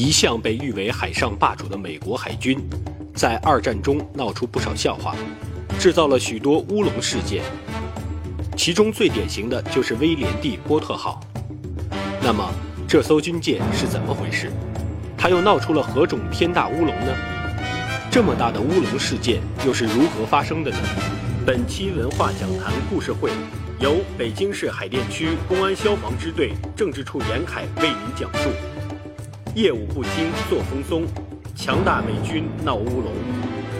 一向被誉为海上霸主的美国海军，在二战中闹出不少笑话，制造了许多乌龙事件。其中最典型的就是威廉 ·D· 波特号。那么，这艘军舰是怎么回事？它又闹出了何种天大乌龙呢？这么大的乌龙事件又是如何发生的呢？本期文化讲坛故事会由北京市海淀区公安消防支队政治处严凯为您讲述。业务不精，作风松，强大美军闹乌龙，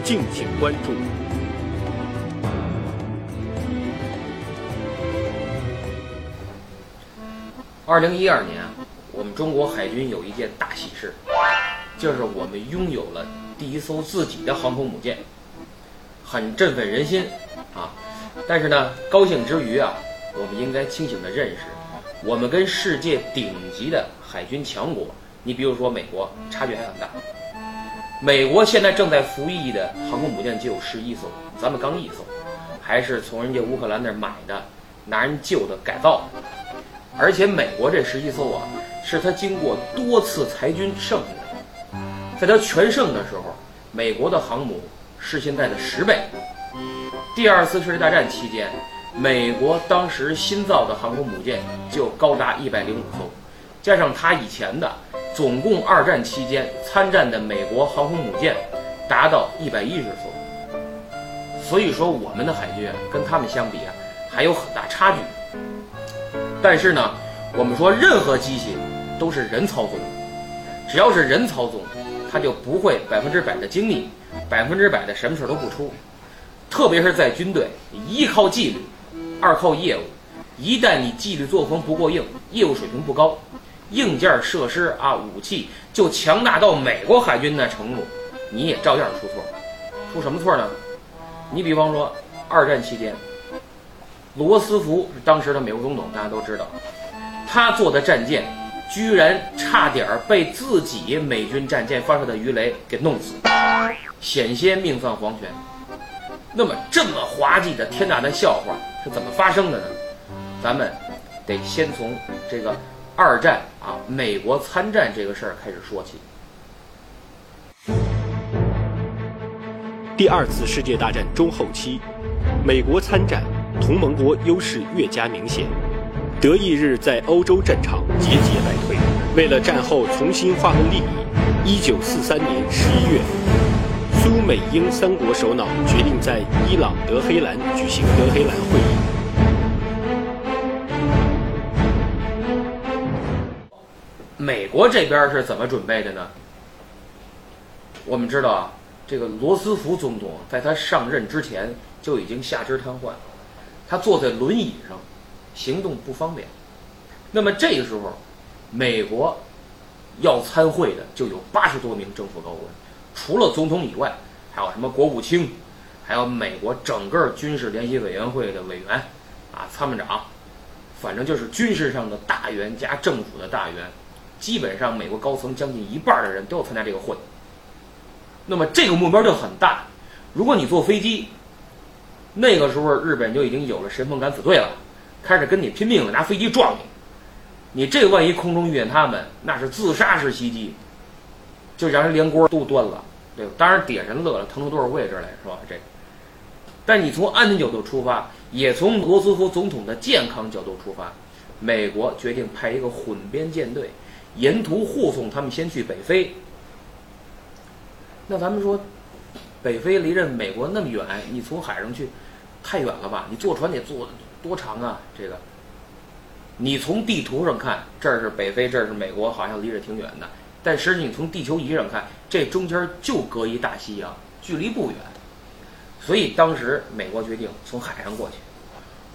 敬请关注。二零一二年，我们中国海军有一件大喜事，就是我们拥有了第一艘自己的航空母舰，很振奋人心啊！但是呢，高兴之余啊，我们应该清醒地认识，我们跟世界顶级的海军强国。你比如说美国，差距还很大。美国现在正在服役的航空母舰就有十一艘，咱们刚一艘，还是从人家乌克兰那买的，拿人旧的改造。而且美国这十一艘啊，是他经过多次裁军剩下的。在他全盛的时候，美国的航母是现在的十倍。第二次世界大战期间，美国当时新造的航空母舰就高达一百零五艘，加上他以前的。总共二战期间参战的美国航空母舰达到一百一十艘，所以说我们的海军跟他们相比啊还有很大差距。但是呢，我们说任何机器都是人操纵，只要是人操纵，它就不会百分之百的精密，百分之百的什么事都不出。特别是在军队，一靠纪律，二靠业务，一旦你纪律作风不过硬，业务水平不高。硬件设施啊，武器就强大到美国海军的程度，你也照样出错。出什么错呢？你比方说，二战期间，罗斯福是当时的美国总统，大家都知道，他坐的战舰居然差点被自己美军战舰发射的鱼雷给弄死，险些命丧黄泉。那么这么滑稽的天大的笑话是怎么发生的呢？咱们得先从这个。二战啊，美国参战这个事儿开始说起。第二次世界大战中后期，美国参战，同盟国优势越加明显，德意日在欧洲战场节节败退。为了战后重新划分利益，一九四三年十一月，苏美英三国首脑决定在伊朗德黑兰举行德黑兰会议。美国这边是怎么准备的呢？我们知道啊，这个罗斯福总统在他上任之前就已经下肢瘫痪，他坐在轮椅上，行动不方便。那么这个时候，美国要参会的就有八十多名政府高官，除了总统以外，还有什么国务卿，还有美国整个军事联席委员会的委员，啊，参谋长，反正就是军事上的大员加政府的大员。基本上，美国高层将近一半的人都要参加这个会。那么这个目标就很大。如果你坐飞机，那个时候日本就已经有了神风敢死队了，开始跟你拼命了，拿飞机撞你。你这万一空中遇见他们，那是自杀式袭击，就让人连锅都端了。对，当然底下人乐了，腾出多少位置来，是吧？这。但你从安全角度出发，也从罗斯福总统的健康角度出发，美国决定派一个混编舰队。沿途护送他们先去北非。那咱们说，北非离着美国那么远，你从海上去，太远了吧？你坐船得坐多长啊？这个，你从地图上看，这是北非，这是美国，好像离着挺远的。但实际你从地球仪上看，这中间就隔一大西洋，距离不远。所以当时美国决定从海上过去，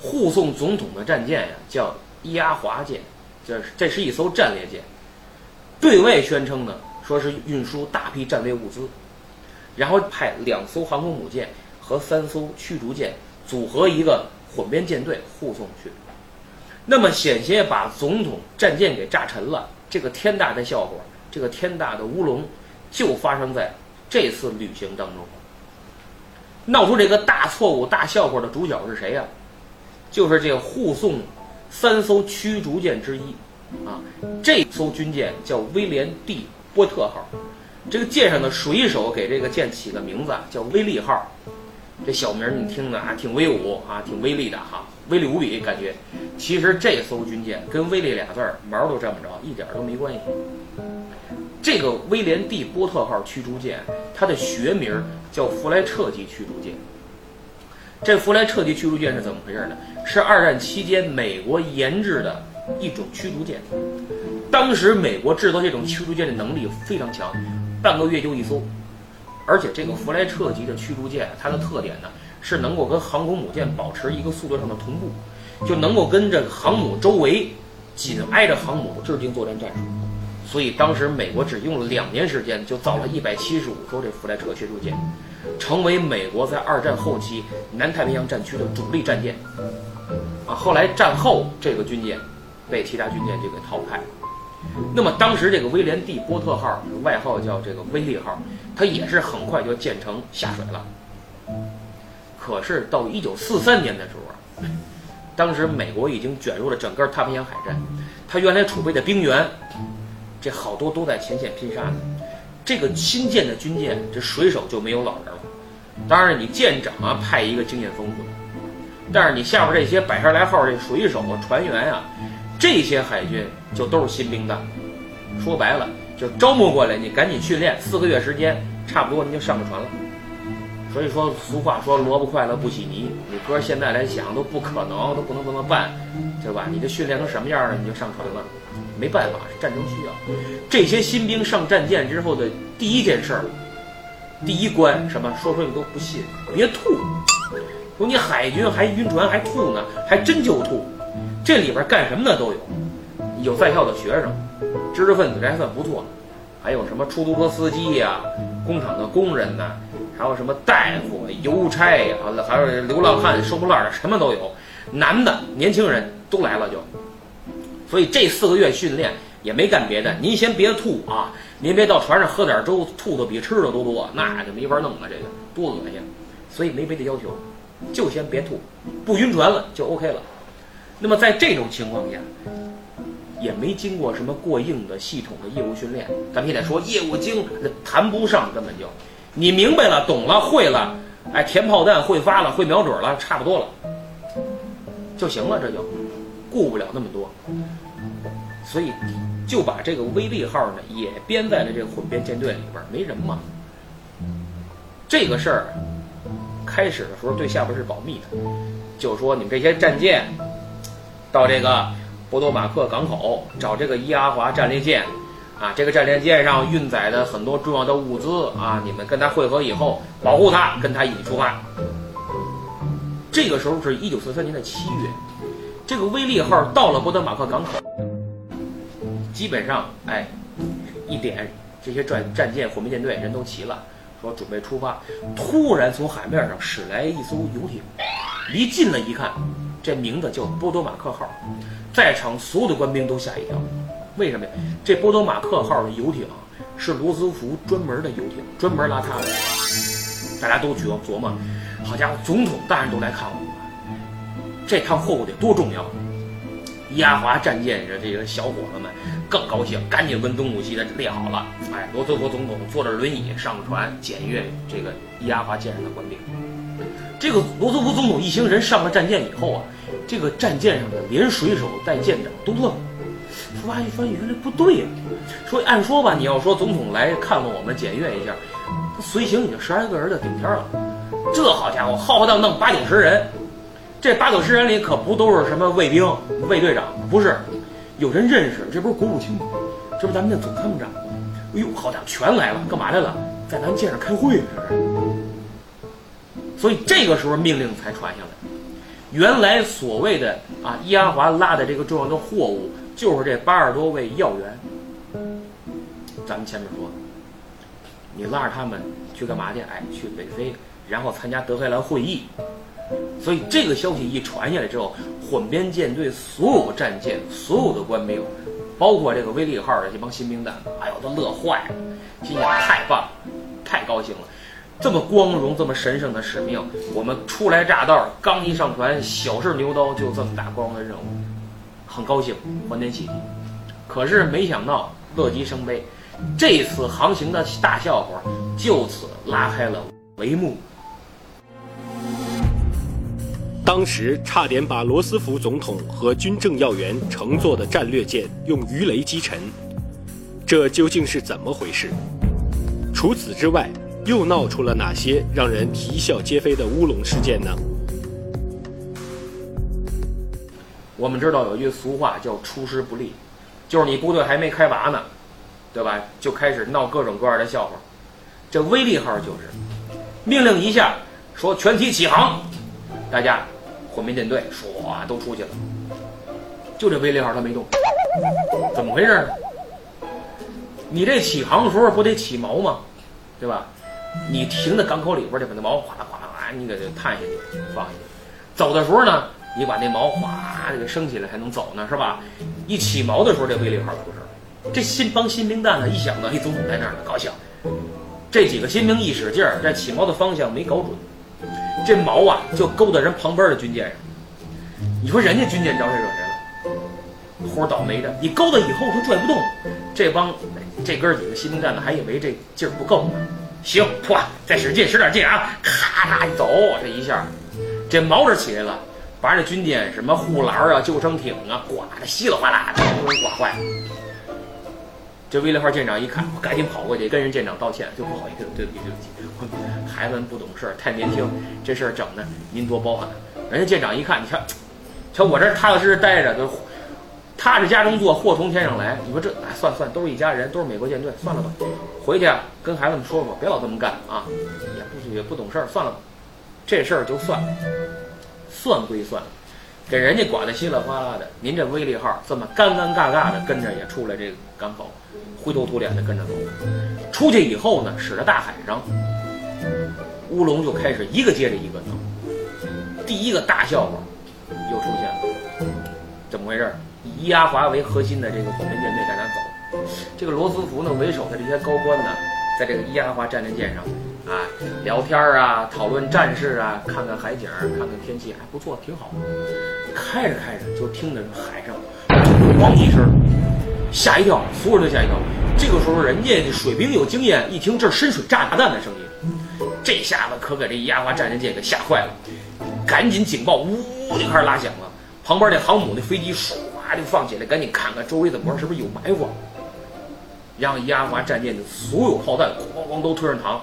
护送总统的战舰呀，叫伊阿华舰，这这是一艘战列舰。对外宣称呢，说是运输大批战略物资，然后派两艘航空母舰和三艘驱逐舰组合一个混编舰队护送去。那么险些把总统战舰给炸沉了，这个天大的笑话，这个天大的乌龙，就发生在这次旅行当中。闹出这个大错误、大笑话的主角是谁呀？就是这个护送三艘驱逐舰之一。啊，这艘军舰叫威廉 ·D· 波特号。这个舰上的水手给这个舰起个名字叫威力号，这小名你听着啊，挺威武啊，挺威力的哈，威力无比感觉。其实这艘军舰跟威力俩字儿毛都沾不着，一点都没关系。这个威廉 D 波特号驱逐舰，它的学名叫弗莱彻级驱逐舰。这弗莱彻级驱逐舰是怎么回事呢？是二战期间美国研制的一种驱逐舰。当时美国制造这种驱逐舰的能力非常强。半个月就一艘，而且这个弗莱彻级的驱逐舰，它的特点呢是能够跟航空母舰保持一个速度上的同步，就能够跟这个航母周围紧挨着航母制定作战战术。所以当时美国只用了两年时间就造了一百七十五艘这弗莱彻驱逐舰，成为美国在二战后期南太平洋战区的主力战舰。啊，后来战后这个军舰被其他军舰就给淘汰了。那么当时这个威廉 D 波特号，外号叫这个威利号，它也是很快就建成下水了。可是到一九四三年的时候，当时美国已经卷入了整个太平洋海战，它原来储备的兵员，这好多都在前线拼杀呢。这个新建的军舰，这水手就没有老人了。当然，你舰长啊派一个经验丰富的，但是你下边这些百十来号这水手船员啊。这些海军就都是新兵的，说白了就招募过来，你赶紧训练，四个月时间差不多你就上了船了。所以说俗话说萝卜快乐不洗泥，你哥现在来想都不可能，都不能这么办，对吧？你这训练成什么样了，你就上船了，没办法，战争需要。这些新兵上战舰之后的第一件事儿，第一关什么？说说你都不信，别吐。说你海军还晕船还吐呢，还真就吐。这里边干什么的都有，有在校的学生，知识分子这还算不错，还有什么出租车司机呀、工厂的工人呐，还有什么大夫、邮差呀，还有流浪汉、收破烂的，什么都有，男的、年轻人都来了就。所以这四个月训练也没干别的，您先别吐啊，您别到船上喝点粥，吐的比吃的都多，那就没法弄了，这个多恶心。所以没别的要求，就先别吐，不晕船了就 OK 了。那么在这种情况下，也没经过什么过硬的系统的业务训练，咱们现在说业务精谈不上，根本就，你明白了、懂了、会了，哎，填炮弹会发了、会瞄准了，差不多了，就行了，这就，顾不了那么多，所以就把这个威力号呢也编在了这个混编舰队里边，没人嘛。这个事儿开始的时候对下边是保密的，就说你们这些战舰。到这个波多马克港口找这个伊阿华战列舰，啊，这个战列舰上运载的很多重要的物资啊，你们跟他会合以后，保护他，跟他一起出发。这个时候是一九四三年的七月，这个威利号到了波多马克港口，基本上哎，一点这些战战舰火灭舰队人都齐了，说准备出发，突然从海面上驶来一艘游艇，一进来一看。这名字叫波多马克号，在场所有的官兵都吓一跳，为什么呀？这波多马克号的游艇是罗斯福专门的游艇，专门拉他的。大家都琢琢磨，好家伙，总统大人都来看我，这趟货物得多重要！亚华战舰的这个小伙子们更高兴，赶紧跟总统席的列好了。哎，罗斯福总统坐着轮椅上船检阅这个亚华舰上的官兵。这个罗斯福总统一行人上了战舰以后啊。这个战舰上的连水手带舰长都愣了，说：“阿一翻原来不对呀！说按说吧，你要说总统来看望我们检阅一下，随行已经十来个人的顶天了。这好家伙，浩浩荡荡八九十人，这八九十人里可不都是什么卫兵、卫队长，不是，有人认识，这不是国务卿吗，这不咱们的总参谋长吗？哎呦，好家伙，全来了，干嘛来了？在咱舰上开会呢，这是。所以这个时候命令才传下来。”原来所谓的啊，伊阿华拉的这个重要的货物，就是这八十多位要员。咱们前面说，你拉着他们去干嘛去？哎，去北非，然后参加德黑兰会议。所以这个消息一传下来之后，混编舰队所有战舰、所有的官兵，包括这个威利号的这帮新兵蛋，哎呦，都乐坏了，心想太棒了，太高兴了。这么光荣、这么神圣的使命，我们初来乍到，刚一上船，小试牛刀，就这么大光荣的任务，很高兴，欢天喜地。可是没想到，乐极生悲，这次航行的大笑话就此拉开了帷幕。当时差点把罗斯福总统和军政要员乘坐的战略舰用鱼雷击沉，这究竟是怎么回事？除此之外，又闹出了哪些让人啼笑皆非的乌龙事件呢？我们知道有一句俗话叫“出师不利”，就是你部队还没开拔呢，对吧？就开始闹各种各样的笑话。这威利号就是命令一下，说全体起航，大家。混编舰队唰都出去了，就这威利号它没动，怎么回事？你这起航的时候不得起锚吗？对吧？你停在港口里边去，把那锚哗啦哗啦哗啦，你给它探下去放下去。走的时候呢，你把那锚哗给升起来还能走呢，是吧？一起锚的时候，这威力号出事儿。这新帮新兵蛋子一想到，哎，总统在那儿呢，高兴。这几个新兵一使劲儿，这起锚的方向没搞准。这锚啊，就勾到人旁边的军舰上。你说人家军舰招谁惹谁了？活倒霉的，你勾到以后他拽不动。这帮这哥几个新兵蛋子还以为这劲儿不够呢。行，唰，再使劲，使点劲啊！咔嚓一走，这一下，这毛是起来了，把这军舰什么护栏啊、救生艇啊，刮的稀里哗啦的，都给刮坏了。这威利号舰长一看，我赶紧跑过去跟人舰长道歉，就不好意思，对不起，对不起，孩子们不懂事，太年轻，这事儿整的您多包涵。人家舰长一看，你瞧，瞧我这踏踏实实待着，就踏实家中坐，祸从天上来。你说这，哎，算算，都是一家人，都是美国舰队，算了吧，回去啊跟孩子们说说，别老这么干啊，也不也不懂事儿，算了吧，这事儿就算了，算归算。给人家刮得稀里哗啦的，您这威利号这么尴尴尬尬的跟着也出来这个港口，灰头土脸的跟着走。出去以后呢，驶着大海上，乌龙就开始一个接着一个闹。第一个大笑话又出现了，怎么回事？以伊阿华为核心的这个火箭舰队在那走，这个罗斯福呢为首的这些高官呢，在这个伊阿华战列舰上。啊，聊天啊，讨论战事啊，看看海景，看看天气，还不错，挺好。开着开着，就听着海上咣一声，吓一跳，所有人都吓一跳。这个时候，人家水兵有经验，一听这是深水炸弹的声音，这下子可给这伊阿华战列舰给吓坏了，赶紧警报呜就开始拉响了。旁边那航母那飞机唰就放起来，赶紧看看周围怎么着，是不是有埋伏？让亚华战舰的所有炮弹咣咣都推上膛。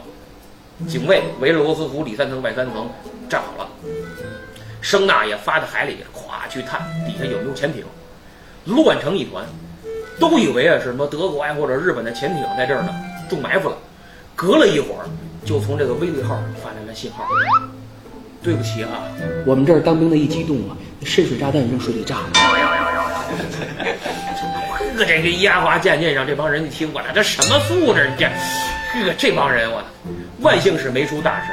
警卫围着罗斯福里三层外三层站好了，声呐也发到海里，咵去探底下有没有潜艇，乱成一团，都以为啊是什么德国呀或者日本的潜艇在这儿呢，中埋伏了。隔了一会儿，就从这个威利号发来了信号。对不起啊，我们这儿当兵的一激动啊，深水炸弹扔水里炸了。呵，这个压华舰舰上这帮人一听过来，这什么素质？这，呵，这帮人我。万幸是没出大事。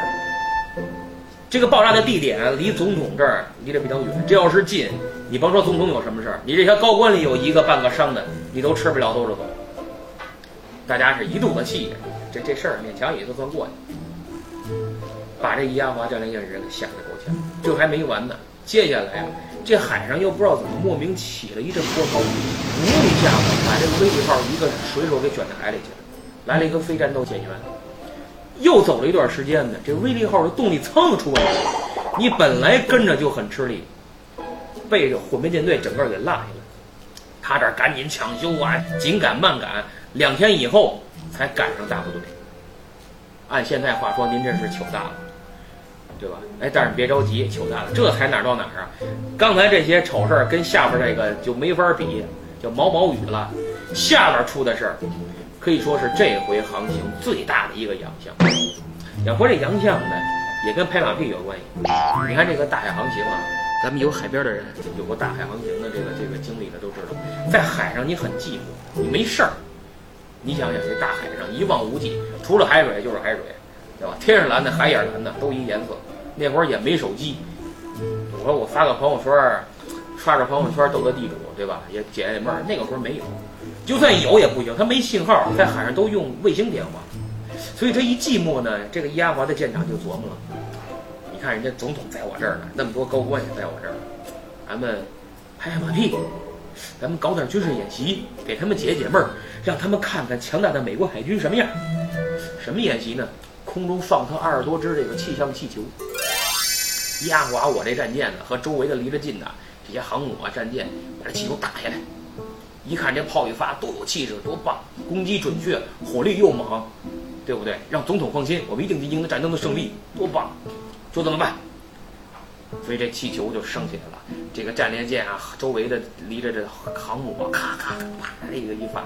这个爆炸的地点离总统这儿离得比较远，这要是近，你甭说总统有什么事儿，你这些高官里有一个半个伤的，你都吃不了兜着走。大家是一肚子气，这这事儿勉强也就算过去，把这伊阿华战列舰人给吓得够呛。这还没完呢，接下来这海上又不知道怎么莫名起了一阵波涛，呜一下子把这个威利号一个水手给卷到海里去了，来了一个非战斗舰员。又走了一段时间呢，这威利号的动力蹭出问题，你本来跟着就很吃力，被这混编舰队整个给落下了。他这赶紧抢修啊，紧赶慢赶，两天以后才赶上大部队。按现在话说，您这是糗大了，对吧？哎，但是别着急，糗大了，这才哪儿到哪儿啊？刚才这些丑事儿跟下边这个就没法比，叫毛毛雨了。下边出的事儿。可以说是这回航行最大的一个洋相。要说这洋相呢，也跟拍马屁有关系。你看这个大海航行啊，咱们有海边的人，有过大海航行的这个这个经历的都知道，在海上你很寂寞，你没事儿。你想想，这大海上一望无际，除了海水就是海水，对吧？天上蓝的，海也蓝的，都一颜色。那会儿也没手机，我说我发个朋友圈，刷刷朋友圈斗个地主，对吧？也解解闷儿。那个时候没有。就算有也不行，他没信号，在海上都用卫星电话，所以这一寂寞呢，这个伊阿华的舰长就琢磨了：你看人家总统在我这儿呢，那么多高官也在我这儿，咱们拍拍马屁，咱们搞点军事演习，给他们解解闷儿，让他们看看强大的美国海军什么样。什么演习呢？空中放他二十多只这个气象气球，压垮我这战舰呢和周围的离着近的这些航母啊战舰，把这气球打下来。一看这炮一发，多有气势，多棒！攻击准确，火力又猛，对不对？让总统放心，我们一定赢得战争的胜利，多棒！就这么办？所以这气球就升起来了。这个战列舰啊，周围的离着这航母啊，咔咔咔，啪，这个一发，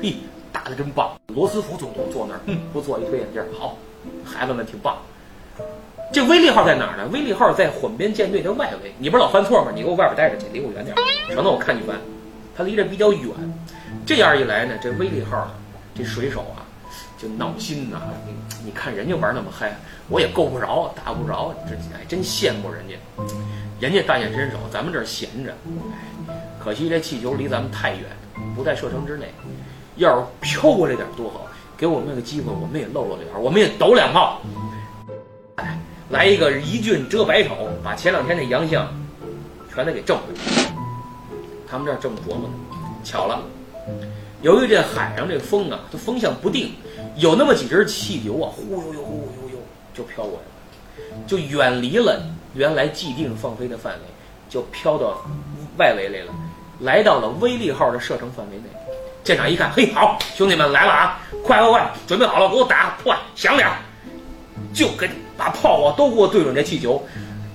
嘿，打的真棒！罗斯福总统坐那儿，嗯，不错，一推眼镜，好，孩子们挺棒。这威利号在哪儿呢？威利号在混编舰队的外围。你不是老犯错吗？你给我外边待着去，离我远点，省得我看你烦。它离这比较远，这样一来呢，这威利号呢，这水手啊，就闹心呐。你你看人家玩那么嗨，我也够不着，打不着，这哎真羡慕人家。人家大显身手，咱们这儿闲着。哎，可惜这气球离咱们太远，不在射程之内。要是飘过来点多好，给我们个机会，我们也露露脸，我们也抖两炮。来一个一俊遮百丑，把前两天那洋相全都给挣回来。他们这儿正琢磨呢，巧了，由于这海上这风啊，它风向不定，有那么几只气球啊，呼悠悠呼悠悠就飘过来了，就远离了原来既定放飞的范围，就飘到外围来了，来到了威力号的射程范围内。舰长一看，嘿，好，兄弟们来了啊，快快快，准备好了，给我打，快响点，就跟把炮啊都给我对准这气球，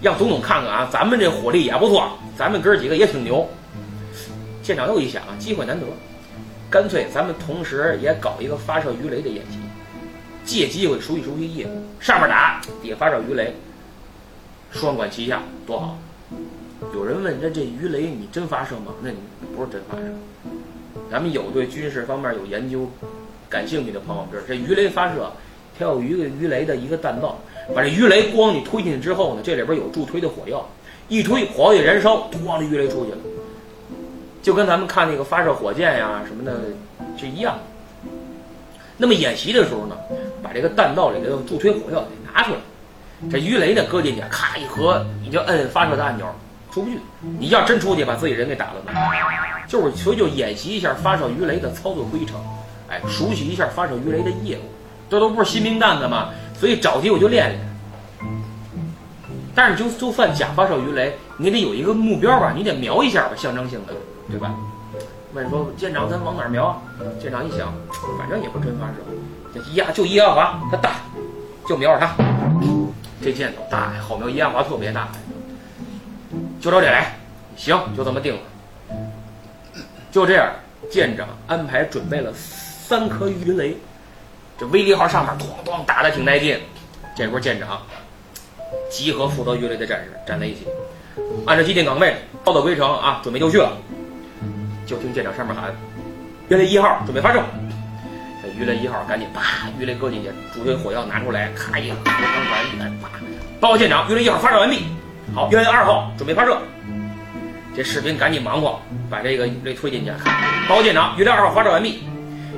让总统看看啊，咱们这火力也不错，咱们哥几个也挺牛。舰长又一想啊，机会难得，干脆咱们同时也搞一个发射鱼雷的演习，借机会熟悉熟悉业务。上面打，底下发射鱼雷，双管齐下，多好！有人问，那这鱼雷你真发射吗？那你不是真发射。咱们有对军事方面有研究、感兴趣的朋友知道，这鱼雷发射，它有一个鱼雷的一个弹道，把这鱼雷光你推进去之后呢，这里边有助推的火药，一推火药一燃烧，咣，这鱼雷出去了。就跟咱们看那个发射火箭呀什么的是一样。那么演习的时候呢，把这个弹道里的助推火药给拿出来，这鱼雷呢搁进去，咔一合，你就摁发射的按钮，出不去。你要真出去，把自己人给打了呢。就是所以就演习一下发射鱼雷的操作规程，哎，熟悉一下发射鱼雷的业务。这都不是新兵蛋子嘛，所以找机会就练练。但是就就算假发射鱼雷，你得有一个目标吧，你得瞄一下吧，象征性的。对吧？问说舰长，咱往哪儿瞄？舰长一想，反正也不真发射，一压就一压滑，它大，就瞄着它。这箭头大，好瞄，一压滑特别大。就照这来，行，就这么定了。就这样，舰长安排准备了三颗鱼雷，这威力号上面咣咣打的挺带劲。这会儿舰长集合负责鱼雷的战士站在一起，按照既定岗位，报到规程啊，准备就绪了。就听舰长上面喊：“鱼雷一号准备发射。”这鱼雷一号赶紧啪，鱼雷搁进去，主推火药拿出来，咔一，刚管一来，啪！报告舰长，鱼雷一号发射完毕。好，鱼雷二号准备发射。这士兵赶紧忙活，把这个鱼雷推进去。报告舰长，鱼雷二号发射完毕。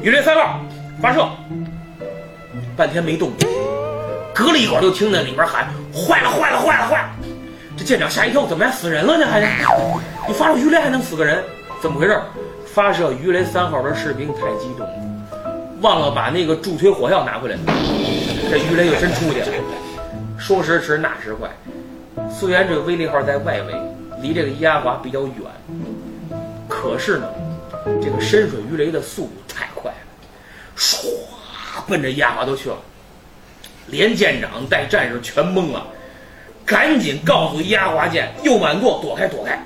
鱼雷三号发射。半天没动，隔了一会儿就听那里边喊：“坏了，坏了，坏了，坏了！”这舰长吓一跳，怎么还死人了呢？还你发射鱼雷还能死个人？怎么回事？发射鱼雷三号的士兵太激动了，忘了把那个助推火药拿回来，这鱼雷就真出去了。说时迟，那时快，虽然这个威力号在外围，离这个伊阿华比较远，可是呢，这个深水鱼雷的速度太快了，唰，奔着伊阿华都去了，连舰长带战士全懵了，赶紧告诉伊阿华舰右满舵躲开，躲开。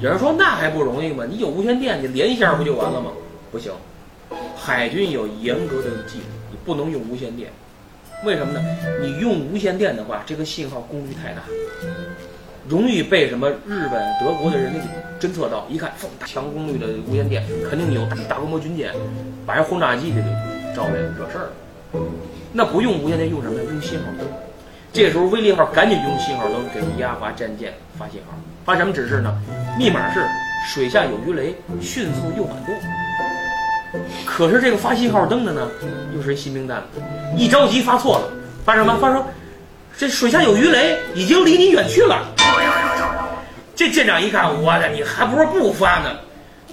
有人说那还不容易吗？你有无线电，你连一下不就完了吗？不行，海军有严格的纪律，你不能用无线电。为什么呢？你用无线电的话，这个信号功率太大，容易被什么日本、德国的人给侦测到。一看，强功率的无线电，肯定有大规模军舰，把人轰炸机给招来惹事儿了。那不用无线电，用什么？用信号灯。这时候，威力号赶紧用信号灯给压华战舰发信号。发什么指示呢？密码是水下有鱼雷，迅速右满舵。可是这个发信号灯的呢，又是一新兵蛋子，一着急发错了，发什么？发说这水下有鱼雷，已经离你远去了。这舰长一看，我的，你还不如不发呢。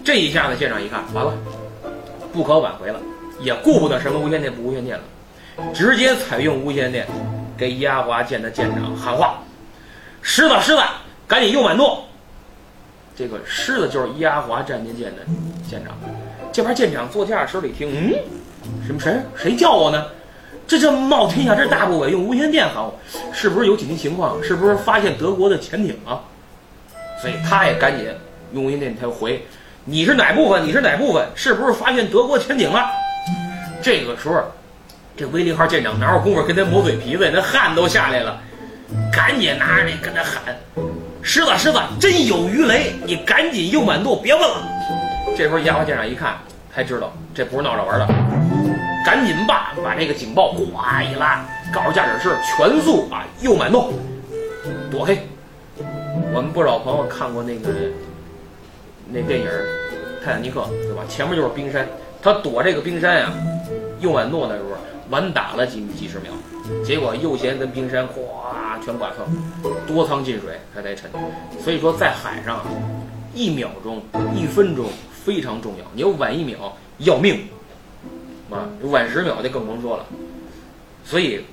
这一下子，舰长一看，完了，不可挽回了，也顾不得什么无线电不无线电了，直接采用无线电给压华舰的舰长喊话：“狮子，狮子，赶紧右满舵。”这个狮子就是压华战舰舰的舰长。这边舰长坐驾驶室里听，嗯，什么谁谁叫我呢？这叫冒天下之大不韪，用无线电喊我，是不是有紧急情况？是不是发现德国的潜艇啊？所以他也赶紧用无线电他回。你是哪部分？你是哪部分？是不是发现德国潜艇了？这个时候，这威利号舰长哪有功夫跟他磨嘴皮子？那汗都下来了，赶紧拿着那跟他喊：“狮子，狮子，真有鱼雷！你赶紧右满舵，别问了。”这时候压华舰长一看，才知道这不是闹着玩的，赶紧吧，把这个警报哗一拉，告诉驾驶室全速啊右满舵，躲开。我们不少朋友看过那个那电影《泰坦尼克》，对吧？前面就是冰山，他躲这个冰山呀，右满舵那时候晚打了几几十秒，结果右舷跟冰山哗全刮蹭，多舱进水，他才沉。所以说在海上，一秒钟、一分钟非常重要，你要晚一秒要命，啊，晚十秒就更甭说了。所以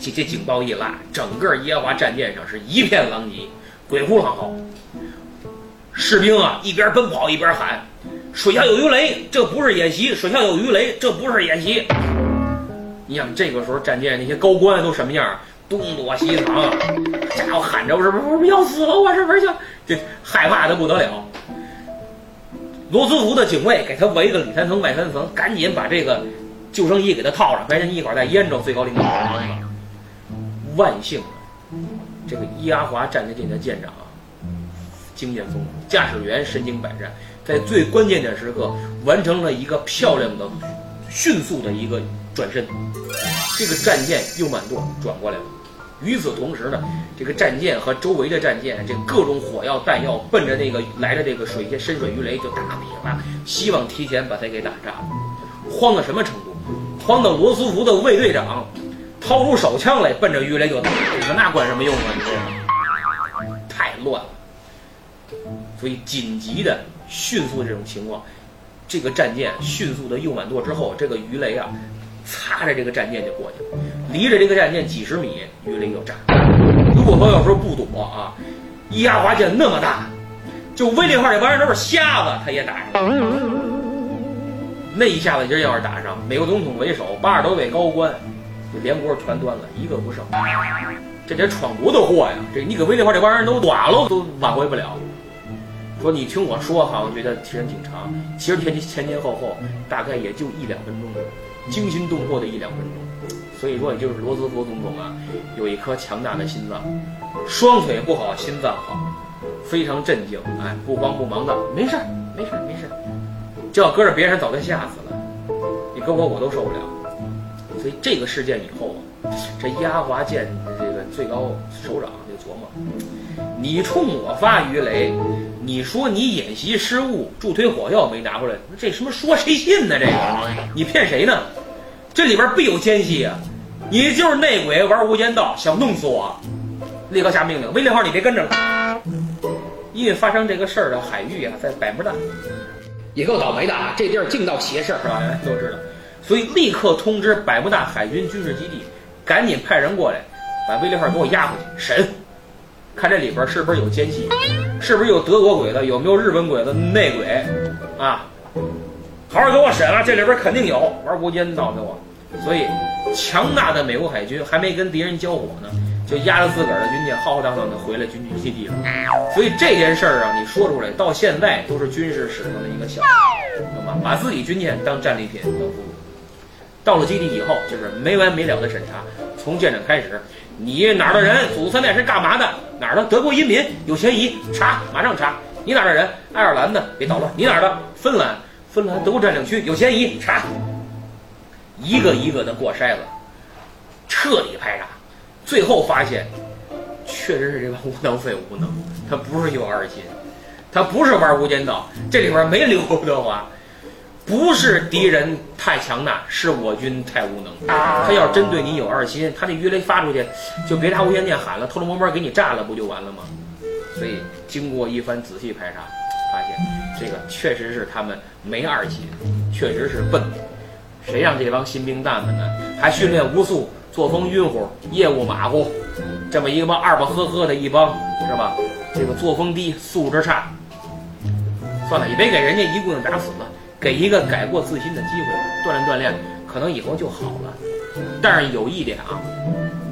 这这警报一拉，整个耶华战舰上是一片狼藉。鬼哭狼嚎，士兵啊一边奔跑一边喊：“水下有鱼雷，这不是演习！水下有鱼雷，这不是演习！”你想这个时候战舰那些高官都什么样？东躲西藏，家伙喊着我是不是要死了？我是不是就这害怕的不得了？罗斯福的警卫给他围个里三层外三层，赶紧把这个救生衣给他套上，白天一会儿再淹着最高领导人。万幸。这个伊阿华战舰的舰长，经验丰富，驾驶员身经百战，在最关键的时刻完成了一个漂亮的、迅速的一个转身，这个战舰右满舵转过来了。与此同时呢，这个战舰和周围的战舰，这各种火药弹药奔着那个来的这个水下深水鱼雷就打比了，希望提前把它给打炸了。慌到什么程度？慌到罗斯福的卫队长。掏出手枪来，奔着鱼雷就打，你说那管什么用啊？你说太乱了。所以紧急的、迅速这种情况，这个战舰迅速的右满舵之后，这个鱼雷啊，擦着这个战舰就过去了，离着这个战舰几十米，鱼雷就炸。如果说要说不躲啊，伊阿华舰那么大，就威利号这玩意儿都是瞎子，他也打上。那一下子今儿要是打上，美国总统为首，八十多位高官。这连锅全端了，一个不剩。这得闯多大祸呀！这你搁威利号这帮人都短了，都挽回不了。说你听我说，好像觉得时间挺长，其实前前前后后大概也就一两分钟，惊心动魄的一两分钟。所以说，也就是罗斯福总统啊，有一颗强大的心脏，双腿不好，心脏好，非常镇静，哎，不慌不忙的，没事儿，没事儿，没事儿。这要搁着别人，早就吓死了。你搁我，我都受不了。所以这个事件以后啊，这压华舰这个最高首长就琢磨：你冲我发鱼雷，你说你演习失误，助推火药没拿回来，这什么说谁信呢？这个你骗谁呢？这里边必有奸细啊！你就是内鬼玩无间道，想弄死我！立刻下命令，威利号你别跟着了，因为发生这个事儿的海域啊，在百慕大，也够倒霉的啊！这地儿净闹邪事儿是吧？都知道。所以立刻通知百慕大海军军事基地，赶紧派人过来，把威利号给我押回去审，看这里边是不是有奸细，是不是有德国鬼子，有没有日本鬼子内鬼，啊，好好给我审了，这里边肯定有玩无间道的我。所以强大的美国海军还没跟敌人交火呢，就押着自个儿的军舰浩浩荡荡的回来军区基地了。所以这件事儿啊，你说出来到现在都是军事史上的一个笑话，懂吗？把自己军舰当战利品当俘虏。到了基地以后，就是没完没了的审查，从舰长开始，你哪儿的人，祖三代是干嘛的？哪儿的德国移民有嫌疑，查，马上查。你哪儿的人？爱尔兰的，别捣乱。你哪儿的？芬兰，芬兰德国占领区有嫌疑，查。一个一个的过筛子，彻底排查，最后发现，确实是这帮无能废无能，他不是有二心，他不是玩无间道，这里边没刘德华。不是敌人太强大，是我军太无能。他要真对你有二心，他那鱼雷发出去，就别拿无线电喊了，偷偷摸摸给你炸了，不就完了吗？所以经过一番仔细排查，发现这个确实是他们没二心，确实是笨。谁让这帮新兵蛋们呢？还训练无素，作风晕乎，业务马虎，这么一帮二吧呵呵的一帮，是吧？这个作风低，素质差。算了，也别给人家一棍子打死了，给一个改过自新的机会，锻炼锻炼，可能以后就好了。但是有一点啊，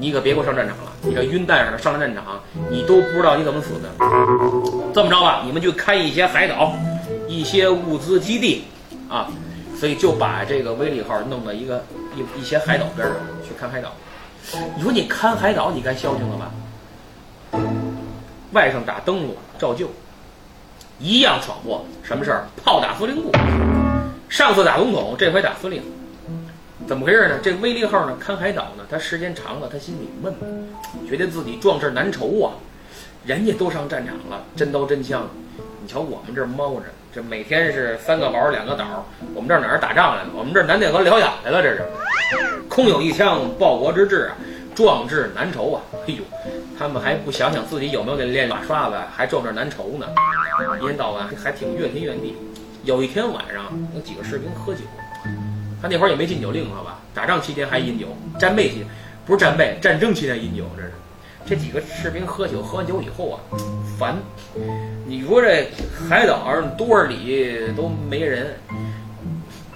你可别给我上战场了，你这晕蛋似的上了战场，你都不知道你怎么死的。这么着吧，你们去开一些海岛，一些物资基地，啊，所以就把这个威利号弄到一个一一些海岛边上去看海岛。你说你看海岛，你该消停了吧？外甥打灯笼照旧。一样闯祸，什么事儿？炮打司令部。上次打总统，这回打司令，怎么回事呢？这威利号呢，看海岛呢，他时间长了，他心里闷，觉得自己壮志难酬啊。人家都上战场了，真刀真枪，你瞧我们这猫着，这每天是三个堡两个岛，我们这哪儿打仗来了？我们这南戴河疗养来了，这是空有一枪报国之志啊，壮志难酬啊！哎呦。他们还不想想自己有没有那练马刷子，还壮志难酬呢。一天到晚还挺怨天怨地。有一天晚上，有几个士兵喝酒，他那会儿也没禁酒令，好吧？打仗期间还饮酒，战备期不是战备，战争期间饮酒，这是。这几个士兵喝酒，喝完酒以后啊，烦。你说这海岛上多少里都没人，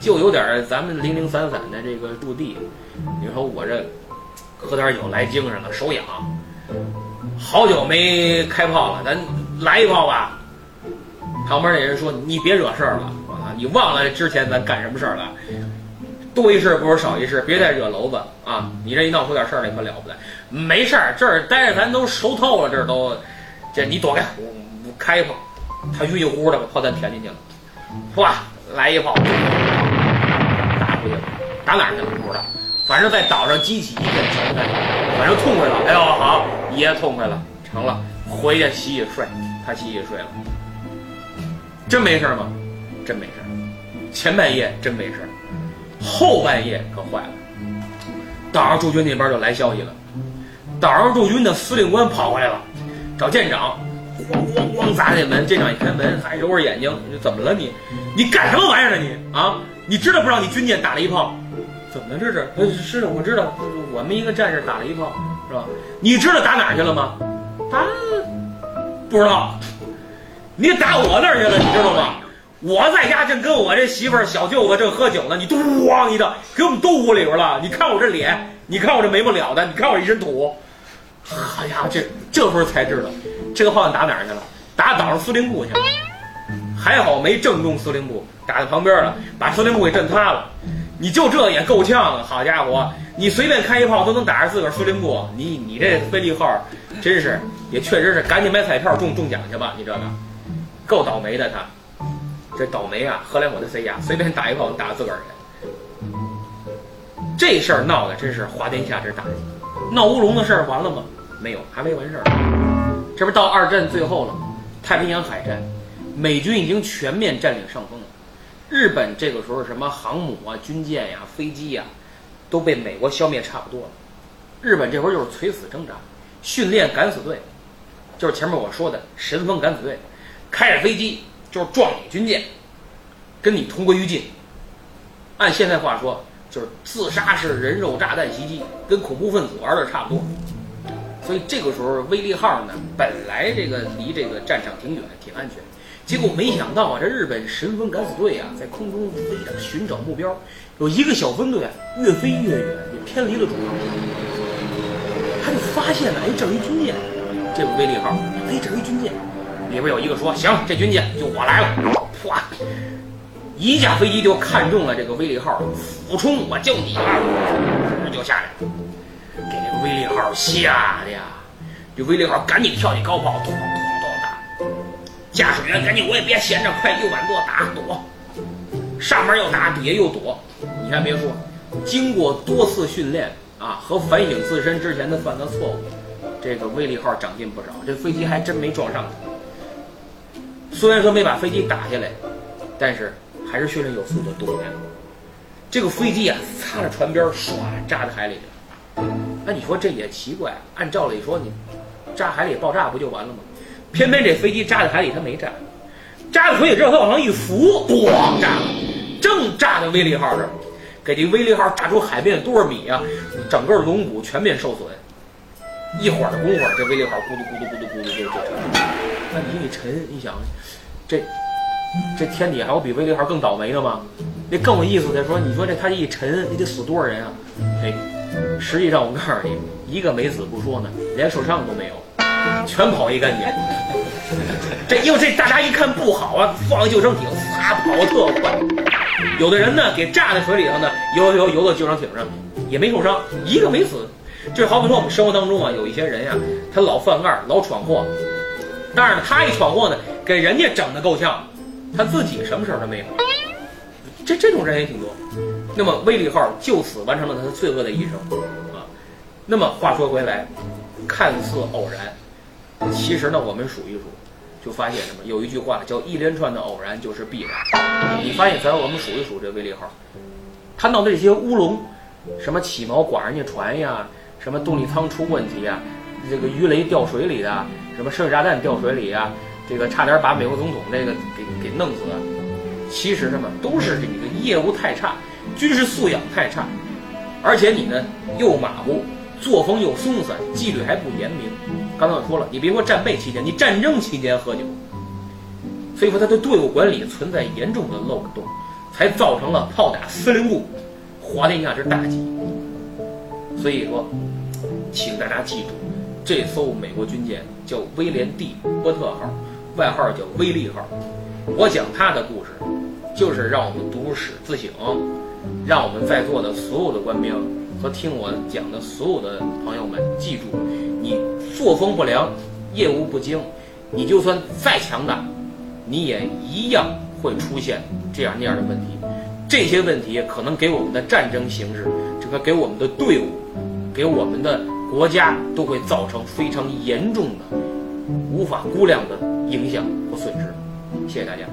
就有点咱们零零散散的这个驻地。你说我这喝点酒来精神了，手痒。好久没开炮了，咱来一炮吧。旁边那人说：“你别惹事儿了，啊，你忘了之前咱干什么事儿了？多一事不如少一事，别再惹娄子啊！你这一闹出点事儿来可了不得。没事儿，这儿待着咱都熟透了，这儿都，这你躲开，我我开一炮。他晕乎乎的把炮弹填进去了，哗，来一炮，打出去了，打哪儿去了不知道。反正在岛上激起一片尘埃，反正痛快了。哎呦，好。”爷痛快了，成了，回去洗洗睡，他洗洗睡了，真没事吗？真没事前半夜真没事后半夜可坏了。岛上驻军那边就来消息了，岛上驻军的司令官跑过来了，找舰长，咣咣咣砸那门。舰长一开门，还揉着眼睛，你怎么了你？你干什么玩意儿呢你？啊？你知道不知道你军舰打了一炮？怎么了这是？呃，是的，我知道，我们一个战士打了一炮。是吧？你知道打哪儿去了吗？打不知道。你打我那儿去了，你知道吗？我在家正跟我这媳妇儿、小舅子正喝酒呢，你咣一的给我们都屋里边了。你看我这脸，你看我这没不了的，你看我一身土。哎呀，这这时候才知道，这个炮弹打哪儿去了？打岛上司令部去了。还好没正中司令部，打在旁边了，把司令部给震塌了。你就这也够呛啊！好家伙，你随便开一炮都能打着自个儿司令部，你你这飞利号，真是也确实是赶紧买彩票中中奖去吧！你这个够倒霉的，他这倒霉啊！荷兰我的 C 呀，随便打一炮打自个儿去。这事儿闹的真是滑天下之大稽。闹乌龙的事儿完了吗？没有，还没完事儿。这不到二战最后了，太平洋海战，美军已经全面占领上风了。日本这个时候什么航母啊、军舰呀、飞机呀，都被美国消灭差不多了。日本这会儿就是垂死挣扎，训练敢死队，就是前面我说的神风敢死队，开着飞机就是撞你军舰，跟你同归于尽。按现在话说，就是自杀式人肉炸弹袭击，跟恐怖分子玩的差不多。所以这个时候，威利号呢，本来这个离这个战场挺远，挺安全。结果没想到啊，这日本神风敢死队啊，在空中飞着寻找目标，有一个小分队啊，越飞越远，也偏离了主航。他就发现了，哎，这儿一军舰，这个威利号，哎，这儿一军舰，里边有一个说，行，这军舰就我来了，唰，一架飞机就看中了这个威利号，俯冲，我就你了，就下来了，给这威利号吓的呀，这威利号赶紧跳起高炮，咚咚咚。驾驶员赶紧，我也别闲着，快右转舵打躲，上面又打，底下又躲。你还别说，经过多次训练啊和反省自身之前的犯的错误，这个威利号长进不少，这飞机还真没撞上。虽然说没把飞机打下来，但是还是训练有素的躲呀。这个飞机啊，擦着船边唰扎在海里了。那你说这也奇怪，按照理说你扎海里爆炸不就完了吗？偏偏这飞机扎在海里，它没炸，扎在水里之后，它往上一浮，咣炸了，正炸在威利号这儿，给这威利号炸出海面多少米啊？整个龙骨全面受损。一会儿的功夫，这威利号咕嘟咕嘟咕嘟咕嘟就就沉。那你一沉，你想，这这天底还有比威利号更倒霉的吗？那更有意思的说，你说这他一沉，你得死多少人啊？哎，实际上我告诉你，一个没死不说呢，连受伤都没有，全跑一干净。这因为这大家一看不好啊，放救生艇，撒跑特快。有的人呢给炸在水里头呢，游游游到救生艇上，也没受伤，一个没死。就好比说我们生活当中啊，有一些人呀，他老犯案，老闯祸，但是呢，他一闯祸呢，给人家整的够呛，他自己什么事儿都没有。这这种人也挺多。那么威利号就此完成了他罪恶的一生啊。那么话说回来，看似偶然，其实呢，我们数一数，就发现什么？有一句话叫“一连串的偶然就是必然”。你发现咱我们数一数这威利号，他闹的这些乌龙，什么起锚刮人家船呀？什么动力舱出问题啊？这个鱼雷掉水里的，什么射炸弹掉水里啊？这个差点把美国总统这个给给弄死。其实什么都是你的业务太差，军事素养太差，而且你呢又马虎，作风又松散，纪律还不严明。刚才我说了，你别说战备期间，你战争期间喝酒，所以说他的队伍管理存在严重的漏洞，才造成了炮打司令部，滑天下之大稽。所以说。请大家记住，这艘美国军舰叫威廉 D 波特号，外号叫威利号。我讲它的故事，就是让我们读史自省，让我们在座的所有的官兵和听我讲的所有的朋友们记住：你作风不良，业务不精，你就算再强大，你也一样会出现这样那样的问题。这些问题可能给我们的战争形势，这个给我们的队伍，给我们的。国家都会造成非常严重的、无法估量的影响和损失。谢谢大家。